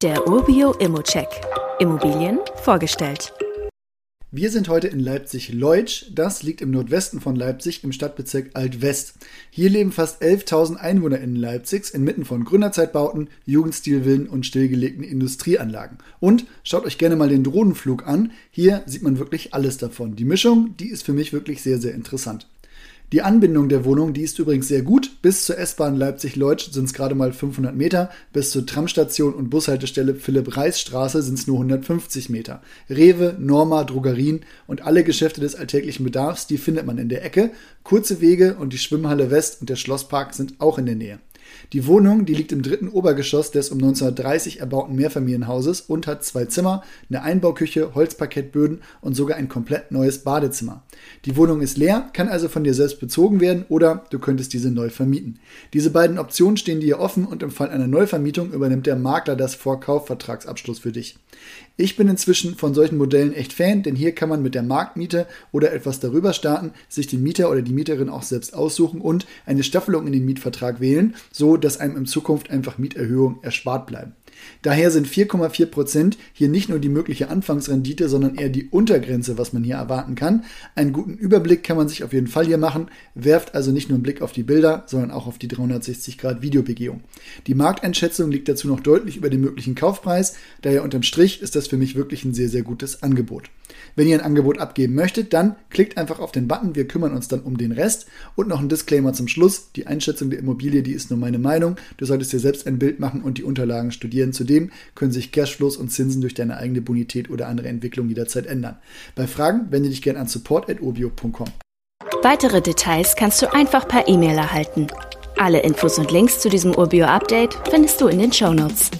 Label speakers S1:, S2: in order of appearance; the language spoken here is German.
S1: Der Urbio Immocheck. Immobilien vorgestellt.
S2: Wir sind heute in Leipzig-Leutsch. Das liegt im Nordwesten von Leipzig im Stadtbezirk Alt-West. Hier leben fast 11.000 Einwohner in Leipzigs inmitten von Gründerzeitbauten, Jugendstilvillen und stillgelegten Industrieanlagen. Und schaut euch gerne mal den Drohnenflug an. Hier sieht man wirklich alles davon. Die Mischung, die ist für mich wirklich sehr, sehr interessant. Die Anbindung der Wohnung, die ist übrigens sehr gut. Bis zur S-Bahn Leipzig-Leutsch sind es gerade mal 500 Meter. Bis zur Tramstation und Bushaltestelle Philipp-Reis-Straße sind es nur 150 Meter. Rewe, Norma, Drogerien und alle Geschäfte des alltäglichen Bedarfs, die findet man in der Ecke. Kurze Wege und die Schwimmhalle West und der Schlosspark sind auch in der Nähe. Die Wohnung, die liegt im dritten Obergeschoss des um 1930 erbauten Mehrfamilienhauses und hat zwei Zimmer, eine Einbauküche, Holzparkettböden und sogar ein komplett neues Badezimmer. Die Wohnung ist leer, kann also von dir selbst bezogen werden oder du könntest diese neu vermieten. Diese beiden Optionen stehen dir offen und im Fall einer Neuvermietung übernimmt der Makler das Vorkaufvertragsabschluss für dich. Ich bin inzwischen von solchen Modellen echt Fan, denn hier kann man mit der Marktmiete oder etwas darüber starten, sich den Mieter oder die Mieterin auch selbst aussuchen und eine Staffelung in den Mietvertrag wählen, so dass einem in Zukunft einfach Mieterhöhungen erspart bleiben. Daher sind 4,4 Prozent hier nicht nur die mögliche Anfangsrendite, sondern eher die Untergrenze, was man hier erwarten kann. Einen guten Überblick kann man sich auf jeden Fall hier machen. Werft also nicht nur einen Blick auf die Bilder, sondern auch auf die 360 Grad Videobegehung. Die Markteinschätzung liegt dazu noch deutlich über dem möglichen Kaufpreis. Daher unterm Strich ist das für mich wirklich ein sehr, sehr gutes Angebot. Wenn ihr ein Angebot abgeben möchtet, dann klickt einfach auf den Button. Wir kümmern uns dann um den Rest. Und noch ein Disclaimer zum Schluss. Die Einschätzung der Immobilie, die ist nur meine Meinung. Du solltest dir selbst ein Bild machen und die Unterlagen studieren denn zudem können sich Cashflows und Zinsen durch deine eigene Bonität oder andere Entwicklung jederzeit ändern. Bei Fragen wende dich gerne an support.obio.com.
S1: Weitere Details kannst du einfach per E-Mail erhalten. Alle Infos und Links zu diesem Urbio-Update findest du in den Show Notes.